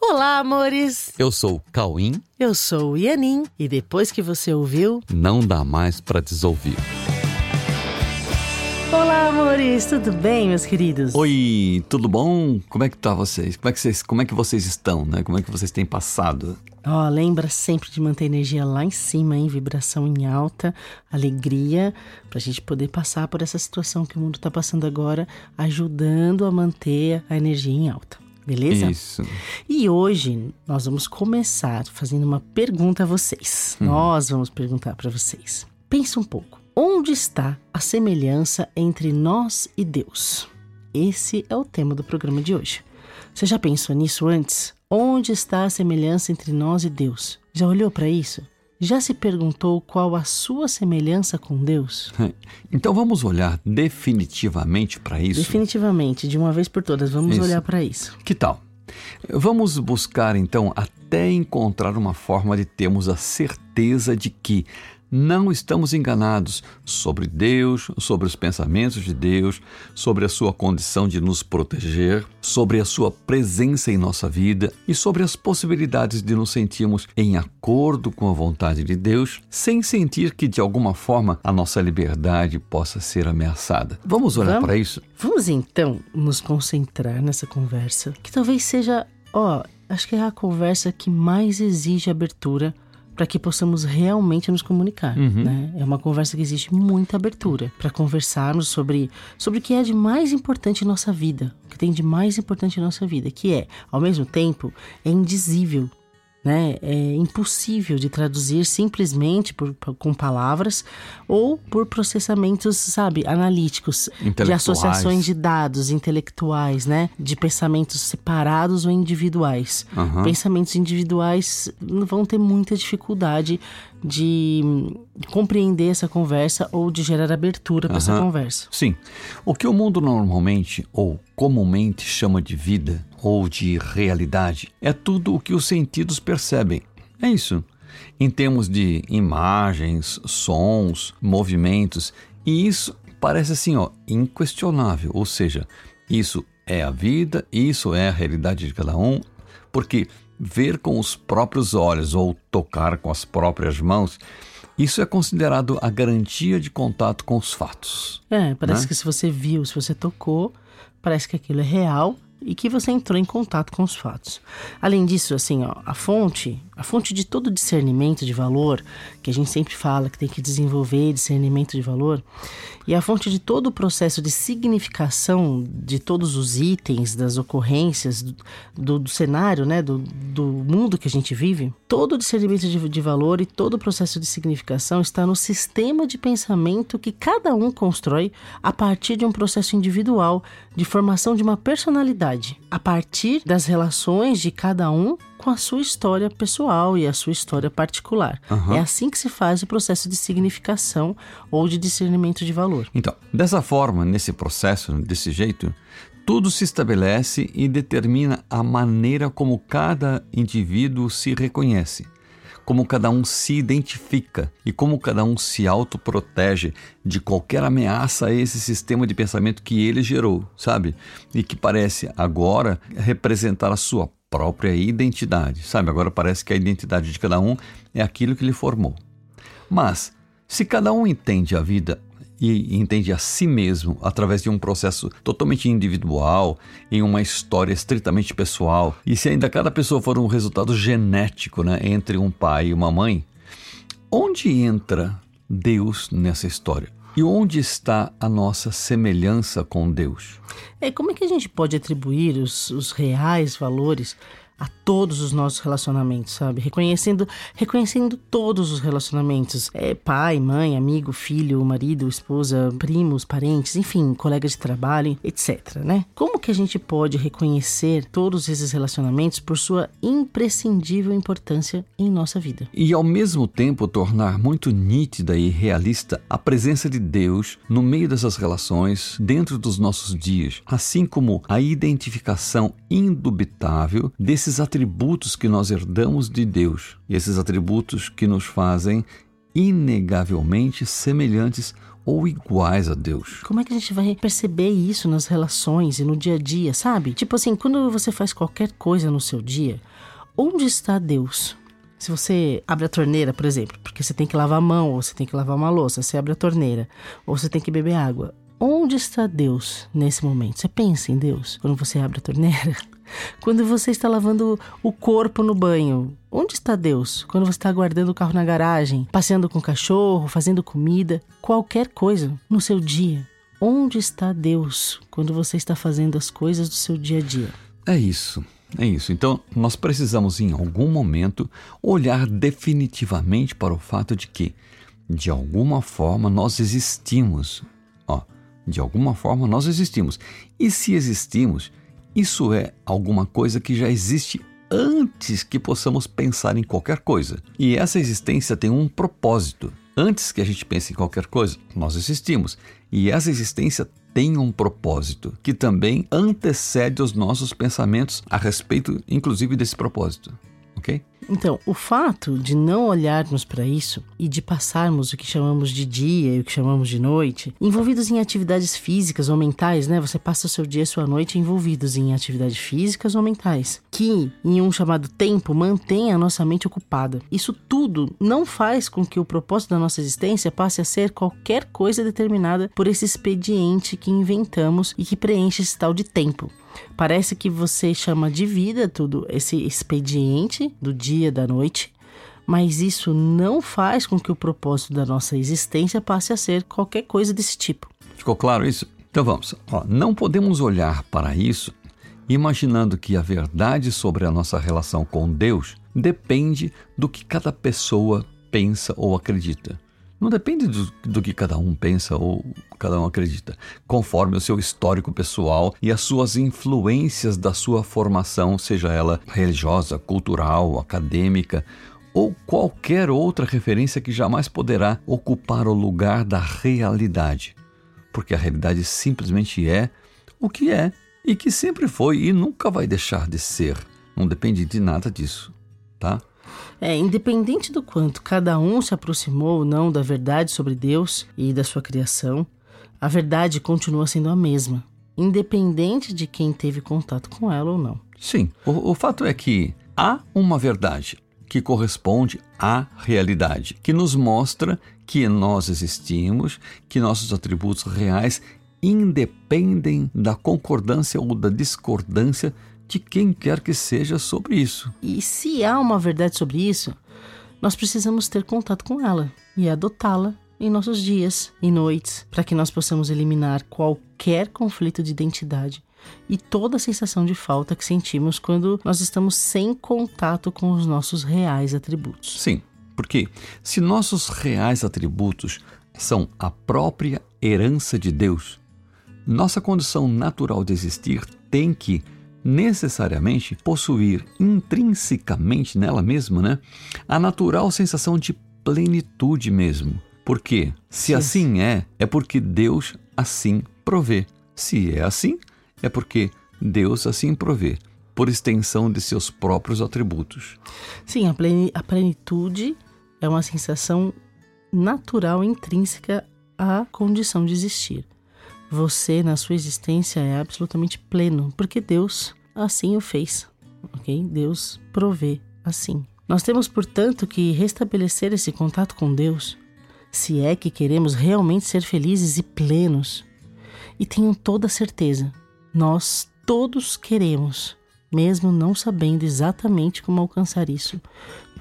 Olá, amores! Eu sou o Cauim. Eu sou o Ianin. E depois que você ouviu, Não dá mais pra desouvir. Olá, amores! Tudo bem, meus queridos? Oi, tudo bom? Como é que tá vocês? Como é que vocês, como é que vocês estão, né? Como é que vocês têm passado? Ó, lembra sempre de manter a energia lá em cima, em vibração em alta, alegria, pra gente poder passar por essa situação que o mundo tá passando agora, ajudando a manter a energia em alta. Beleza? Isso. E hoje nós vamos começar fazendo uma pergunta a vocês. Nós vamos perguntar para vocês. Pensa um pouco. Onde está a semelhança entre nós e Deus? Esse é o tema do programa de hoje. Você já pensou nisso antes? Onde está a semelhança entre nós e Deus? Já olhou para isso? Já se perguntou qual a sua semelhança com Deus? Então vamos olhar definitivamente para isso. Definitivamente, de uma vez por todas, vamos Isso. olhar para isso. Que tal? Vamos buscar então até encontrar uma forma de termos a certeza de que não estamos enganados sobre Deus, sobre os pensamentos de Deus, sobre a sua condição de nos proteger, sobre a sua presença em nossa vida e sobre as possibilidades de nos sentirmos em acordo com a vontade de Deus, sem sentir que de alguma forma a nossa liberdade possa ser ameaçada. Vamos olhar para isso? Vamos então nos concentrar nessa conversa, que talvez seja, ó, acho que é a conversa que mais exige abertura para que possamos realmente nos comunicar, né? É uma conversa que exige muita abertura para conversarmos sobre sobre o que é de mais importante em nossa vida, o que tem de mais importante em nossa vida, que é, ao mesmo tempo, é indizível, né? É impossível de traduzir simplesmente por, com palavras ou por processamentos, sabe, analíticos, de associações de dados intelectuais, né? De pensamentos separados ou individuais. Aham. Pensamentos individuais vão ter muita dificuldade de compreender essa conversa ou de gerar abertura para essa Aham. conversa. Sim. O que o mundo normalmente ou comumente chama de vida ou de realidade é tudo o que os sentidos percebem. É isso. Em termos de imagens, sons, movimentos, e isso parece assim, ó, inquestionável, ou seja, isso é a vida, isso é a realidade de cada um, porque ver com os próprios olhos ou tocar com as próprias mãos, isso é considerado a garantia de contato com os fatos. É, parece Né? que se você viu, se você tocou, parece que aquilo é real e que você entrou em contato com os fatos. Além disso, assim, ó, a fonte, a fonte de todo discernimento de valor, que a gente sempre fala que tem que desenvolver discernimento de valor, e a fonte de todo o processo de significação de todos os itens, das ocorrências, do, do- cenário, né, do, do mundo que a gente vive, todo o discernimento de, de valor e todo o processo de significação está no sistema de pensamento que cada um constrói a partir de um processo individual de formação de uma personalidade, a partir das relações de cada um com a sua história pessoal e a sua história particular. É assim que se faz o processo de significação ou de discernimento de valor. Então, dessa forma, nesse processo, desse jeito, tudo se estabelece e determina a maneira como cada indivíduo se reconhece, como cada um se identifica e como cada um se autoprotege de qualquer ameaça a esse sistema de pensamento que ele gerou, sabe? E que parece agora representar a sua própria identidade, sabe? Agora parece que a identidade de cada um é aquilo que lhe formou. Mas, se cada um entende a vida e entende a si mesmo através de um processo totalmente individual, em uma história estritamente pessoal, e se ainda cada pessoa for um resultado genético né, entre um pai e uma mãe, onde entra Deus nessa história? E onde está a nossa semelhança com Deus? É, como é que a gente pode atribuir os, os reais valores a todos os nossos relacionamentos, sabe? Reconhecendo, reconhecendo todos os relacionamentos. É pai, mãe, amigo, filho, marido, esposa, primos, parentes, enfim, colega de trabalho, etc, né? Como que a gente pode reconhecer todos esses relacionamentos por sua imprescindível importância em nossa vida? e ao mesmo tempo tornar muito nítida e realista a presença de Deus no meio dessas relações dentro dos nossos dias, assim como a identificação indubitável desses atributos que nós herdamos de Deus, e esses atributos que nos fazem inegavelmente semelhantes ou iguais a Deus. Como é que a gente vai perceber isso nas relações e no dia a dia, sabe? Tipo assim, quando você faz qualquer coisa no seu dia, onde está Deus? Se você abre a torneira, por exemplo, porque você tem que lavar a mão, ou você tem que lavar uma louça, você abre a torneira, ou você tem que beber água. Onde está Deus nesse momento? Você pensa em Deus quando você abre a torneira? Quando você está lavando o corpo no banho, onde está Deus? Quando você está guardando o carro na garagem, passeando com o cachorro, fazendo comida, qualquer coisa no seu dia. Onde está Deus quando você está fazendo as coisas do seu dia a dia? É isso. É isso. Então, nós precisamos em algum momento olhar definitivamente para o fato de que, de alguma forma, nós existimos. Ó, de alguma forma nós existimos. E se existimos, isso é alguma coisa que já existe antes que possamos pensar em qualquer coisa. E essa existência tem um propósito. Antes que a gente pense em qualquer coisa, nós existimos. E essa existência tem um propósito que também antecede os nossos pensamentos a respeito, inclusive, desse propósito. Ok? Então, o fato de não olharmos para isso e de passarmos o que chamamos de dia e o que chamamos de noite, envolvidos em atividades físicas ou mentais, né? Você passa o seu dia e sua noite envolvidos em atividades físicas ou mentais, que em um chamado tempo mantém a nossa mente ocupada. Isso tudo não faz com que o propósito da nossa existência passe a ser qualquer coisa determinada por esse expediente que inventamos e que preenche esse tal de tempo. Parece que você chama de vida tudo esse expediente do dia, da noite, mas isso não faz com que o propósito da nossa existência passe a ser qualquer coisa desse tipo. Ficou claro isso? Então vamos. Ó, não podemos olhar para isso imaginando que a verdade sobre a nossa relação com Deus depende do que cada pessoa pensa ou acredita. Não depende do, do, que cada um pensa ou cada um acredita, conforme o seu histórico pessoal e as suas influências da sua formação, seja ela religiosa, cultural, acadêmica ou qualquer outra referência que jamais poderá ocupar o lugar da realidade. Porque a realidade simplesmente é o que é e que sempre foi e nunca vai deixar de ser. Não depende de nada disso, tá? É, independente do quanto cada um se aproximou ou não da verdade sobre Deus e da sua criação, a verdade continua sendo a mesma, independente de quem teve contato com ela ou não. Sim, o, o fato é que há uma verdade que corresponde à realidade, que nos mostra que nós existimos, que nossos atributos reais independem da concordância ou da discordância de quem quer que seja sobre isso. E se há uma verdade sobre isso, nós precisamos ter contato com ela e adotá-la em nossos dias e noites, para que nós possamos eliminar qualquer conflito de identidade e toda a sensação de falta que sentimos quando nós estamos sem contato com os nossos reais atributos. Sim, porque se nossos reais atributos são a própria herança de Deus, nossa condição natural de existir tem que necessariamente possuir intrinsecamente nela mesma, né, a natural sensação de plenitude mesmo. Porque se Sim. assim é, é porque Deus assim provê. Se é assim, é porque Deus assim provê, por extensão de seus próprios atributos. Sim, a plenitude é uma sensação natural, intrínseca à condição de existir. Você, na sua existência, é absolutamente pleno, porque Deus assim o fez. Ok? Deus provê assim. Nós temos, portanto, que restabelecer esse contato com Deus, se é que queremos realmente ser felizes e plenos. E tenham toda certeza, nós todos queremos, mesmo não sabendo exatamente como alcançar isso.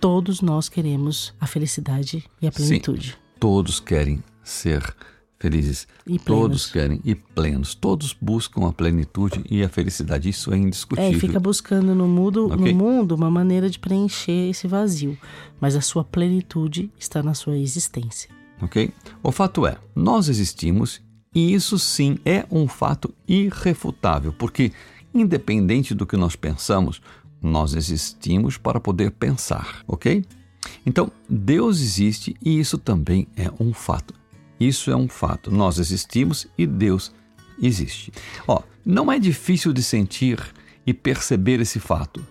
Todos nós queremos a felicidade e a plenitude. Sim, todos querem ser felizes. E Todos querem e plenos. Todos buscam a plenitude e a felicidade. Isso é indiscutível. É, fica buscando no mundo, okay? no mundo uma maneira de preencher esse vazio. Mas a sua plenitude está na sua existência. Ok? O fato é, nós existimos e isso sim é um fato irrefutável, porque independente do que nós pensamos, nós existimos para poder pensar, ok? Então, Deus existe e isso também é um fato. Isso é um fato. Nós existimos e Deus existe. Ó, não é difícil de sentir e perceber esse fato,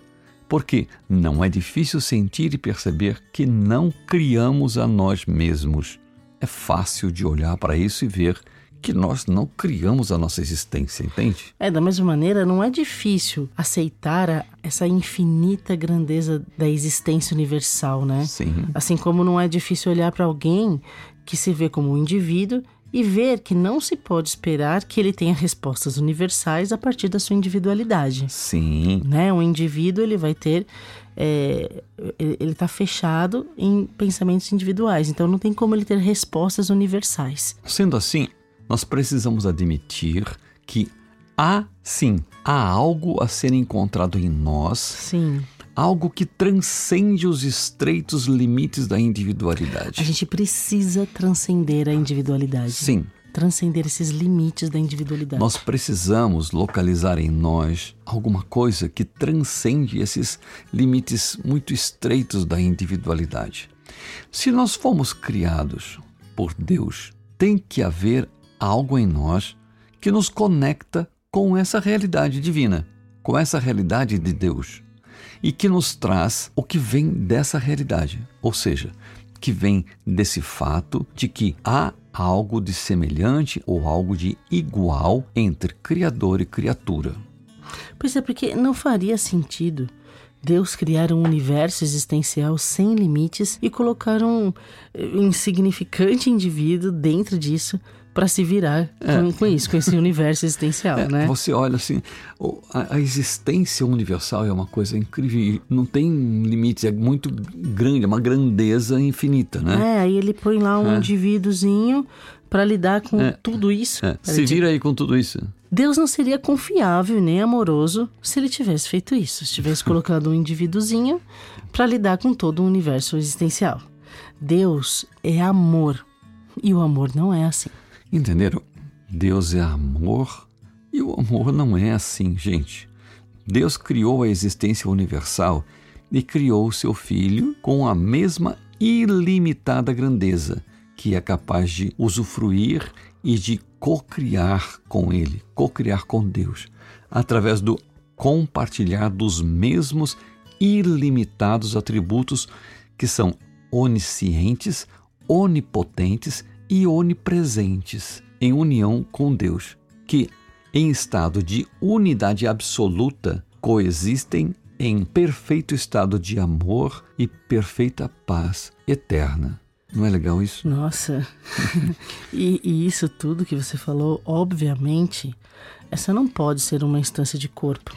porque não é difícil sentir e perceber que não criamos a nós mesmos. é fácil de olhar para isso e ver que nós não criamos a nossa existência, entende? É, da mesma maneira, não é difícil aceitar a, essa infinita grandeza da existência universal, né? Sim. Assim como não é difícil olhar para alguém que se vê como um indivíduo e ver que não se pode esperar que ele tenha respostas universais a partir da sua individualidade. Sim. Né? Um indivíduo ele vai ter é, ele está fechado em pensamentos individuais, então não tem como ele ter respostas universais. Sendo assim, nós precisamos admitir que há sim, há algo a ser encontrado em nós. Sim. Algo que transcende os estreitos limites da individualidade. A gente precisa transcender a individualidade. Sim. Transcender esses limites da individualidade. Nós precisamos localizar em nós alguma coisa que transcende esses limites muito estreitos da individualidade. Se nós fomos criados por Deus, tem que haver algo em nós que nos conecta com essa realidade divina, com essa realidade de Deus e que nos traz o que vem dessa realidade, ou seja, que vem desse fato de que há algo de semelhante ou algo de igual entre Criador e criatura. Pois é, porque não faria sentido Deus criar um universo existencial sem limites e colocar um eh, insignificante indivíduo dentro disso para se virar é. com, com, isso, com esse universo existencial, é, né? Você olha assim, a, a, existência universal é uma coisa incrível, não tem limites, é muito grande, é uma grandeza infinita, né? É, aí ele põe lá um é. indivíduozinho para lidar com é. tudo isso. É. Se vira aí com tudo isso. Deus não seria confiável nem amoroso se ele tivesse feito isso, se tivesse colocado um indivíduozinho para lidar com todo o universo existencial. Deus é amor e o amor não é assim. Entenderam? Deus é amor e o amor não é assim, gente. Deus criou a existência universal e criou o seu filho com a mesma ilimitada grandeza, que é capaz de usufruir e de co-criar com ele, co-criar com Deus, através do compartilhar dos mesmos ilimitados atributos que são oniscientes, onipotentes e onipresentes em união com Deus, que, em estado de unidade absoluta, coexistem em perfeito estado de amor e perfeita paz eterna. Não é legal isso? Nossa! e, e, isso tudo que você falou, obviamente, essa não pode ser uma instância de corpo.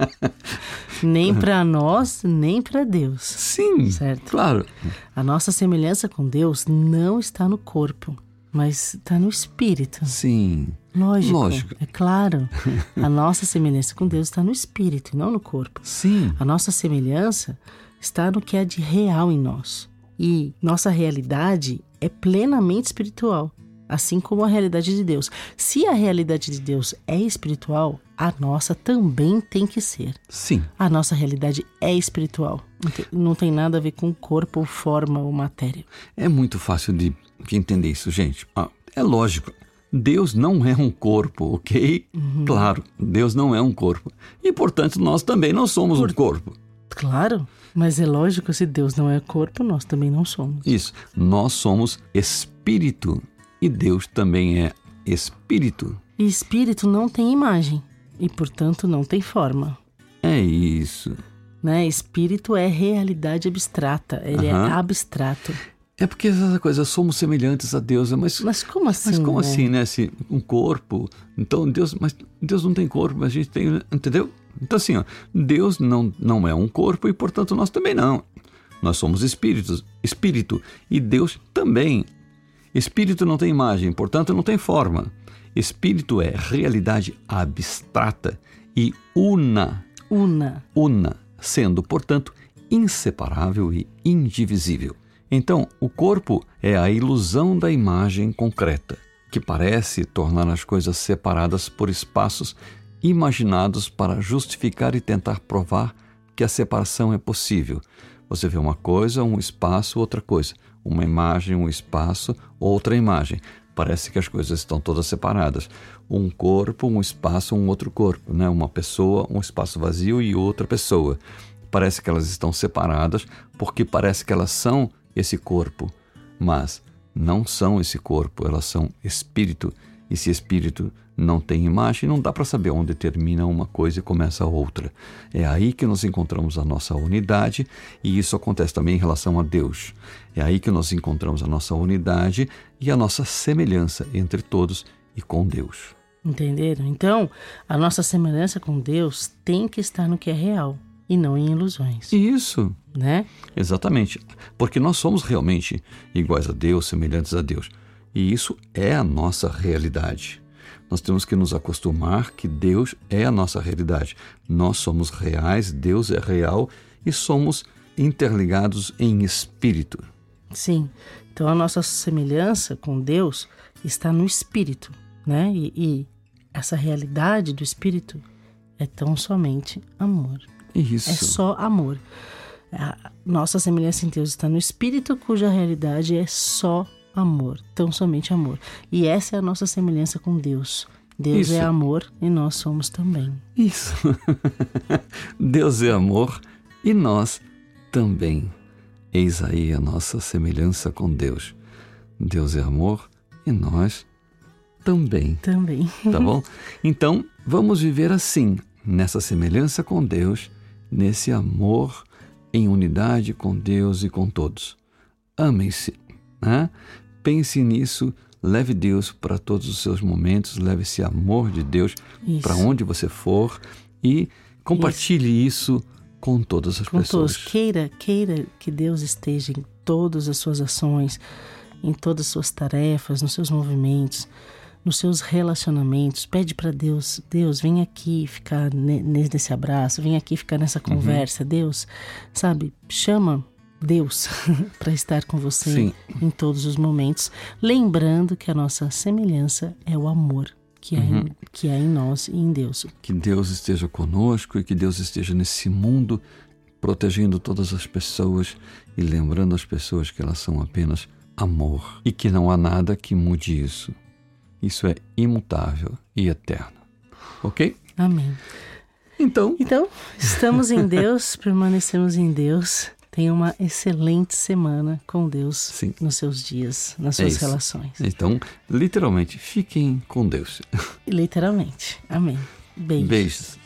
nem para nós, nem para Deus. Sim, certo? claro. A nossa semelhança com Deus não está no corpo, mas está no espírito. Sim. Lógico, Lógico. É claro. A nossa semelhança com Deus está no espírito, não no corpo. Sim. A nossa semelhança está no que é de real em nós. E nossa realidade é plenamente espiritual, assim como a realidade de Deus. Se a realidade de Deus é espiritual, a nossa também tem que ser. Sim. A nossa realidade é espiritual. Não tem nada a ver com corpo, forma ou matéria. É muito fácil de, entender isso, gente. Ah, é lógico. Deus não é um corpo, ok? Uhum. Claro, Deus não é um corpo. E, portanto, nós também não somos Por... um corpo. Claro. Mas é lógico, se Deus não é corpo, nós também não somos. Isso. Nós somos espírito e Deus também é espírito. E espírito não tem imagem e, portanto, não tem forma. É isso. Né? Espírito é realidade abstrata, ele é abstrato. É porque essa coisa, somos semelhantes a Deus, mas mas como assim? Mas como né? assim, né? Se um corpo, então Deus, mas Deus não tem corpo, mas a gente tem, entendeu? Então, assim, ó, Deus não, não é um corpo e, portanto, nós também não. Nós somos espíritos, espírito, e Deus também. Espírito não tem imagem, portanto, não tem forma. Espírito é realidade abstrata e una. Una. Una, sendo, portanto, inseparável e indivisível. Então, o corpo é a ilusão da imagem concreta, que parece tornar as coisas separadas por espaços imaginados para justificar e tentar provar que a separação é possível. Você vê uma coisa, um espaço, outra coisa. Uma imagem, um espaço, outra imagem. Parece que as coisas estão todas separadas. Um corpo, um espaço, um outro corpo. Né? Uma pessoa, um espaço vazio e outra pessoa. Parece que elas estão separadas porque parece que elas são esse corpo. Mas não são esse corpo, elas são espírito. E se espírito não tem imagem, não dá para saber onde termina uma coisa e começa a outra. É aí que nós encontramos a nossa unidade, e isso acontece também em relação a Deus. É aí que nós encontramos a nossa unidade e a nossa semelhança entre todos e com Deus. Entenderam? Então, a nossa semelhança com Deus tem que estar no que é real e não em ilusões. Isso. Né? Exatamente. Porque nós somos realmente iguais a Deus, semelhantes a Deus. E isso é a nossa realidade. Nós temos que nos acostumar que Deus é a nossa realidade. Nós somos reais, Deus é real e somos interligados em espírito. Sim. Então a nossa semelhança com Deus está no espírito, né? E, e essa realidade do espírito é tão somente amor. Isso. É só amor. A nossa semelhança em Deus está no espírito, cuja realidade é só amor, tão somente amor. E essa é a nossa semelhança com Deus. Deus Isso. é amor e nós somos também. Isso. Deus é amor e nós também. Eis aí a nossa semelhança com Deus. Deus é amor e nós também. Também. Tá bom? Então, vamos viver assim, nessa semelhança com Deus, nesse amor em unidade com Deus e com todos. Amem-se. Né? Pense nisso, leve Deus para todos os seus momentos, leve esse amor de Deus para onde você for e compartilhe isso, isso com todas as com pessoas. Todos. Queira, queira que Deus esteja em todas as suas ações, em todas as suas tarefas, nos seus movimentos, nos seus relacionamentos. Pede para Deus, Deus, vem aqui ficar nesse abraço, vem aqui ficar nessa conversa. Uhum. Deus, sabe, chama Deus para estar com você Sim. em todos os momentos, lembrando que a nossa semelhança é o amor que, uhum. é, em, que é em nós e em Deus. Que Deus esteja conosco e que Deus esteja nesse mundo protegendo todas as pessoas e lembrando as pessoas que elas são apenas amor e que não há nada que mude isso. Isso é imutável e eterno. Ok? Amém. Então, então estamos em Deus, permanecemos em Deus. Tenha uma excelente semana com Deus Sim. nos seus dias, nas suas é relações. Então, literalmente, fiquem com Deus. Literalmente. Amém. Beijos. Beijos.